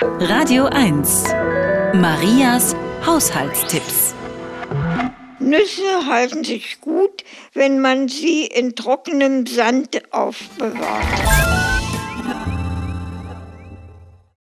Radio 1. Marias Haushaltstipps. Nüsse halten sich gut, wenn man sie in trockenem Sand aufbewahrt.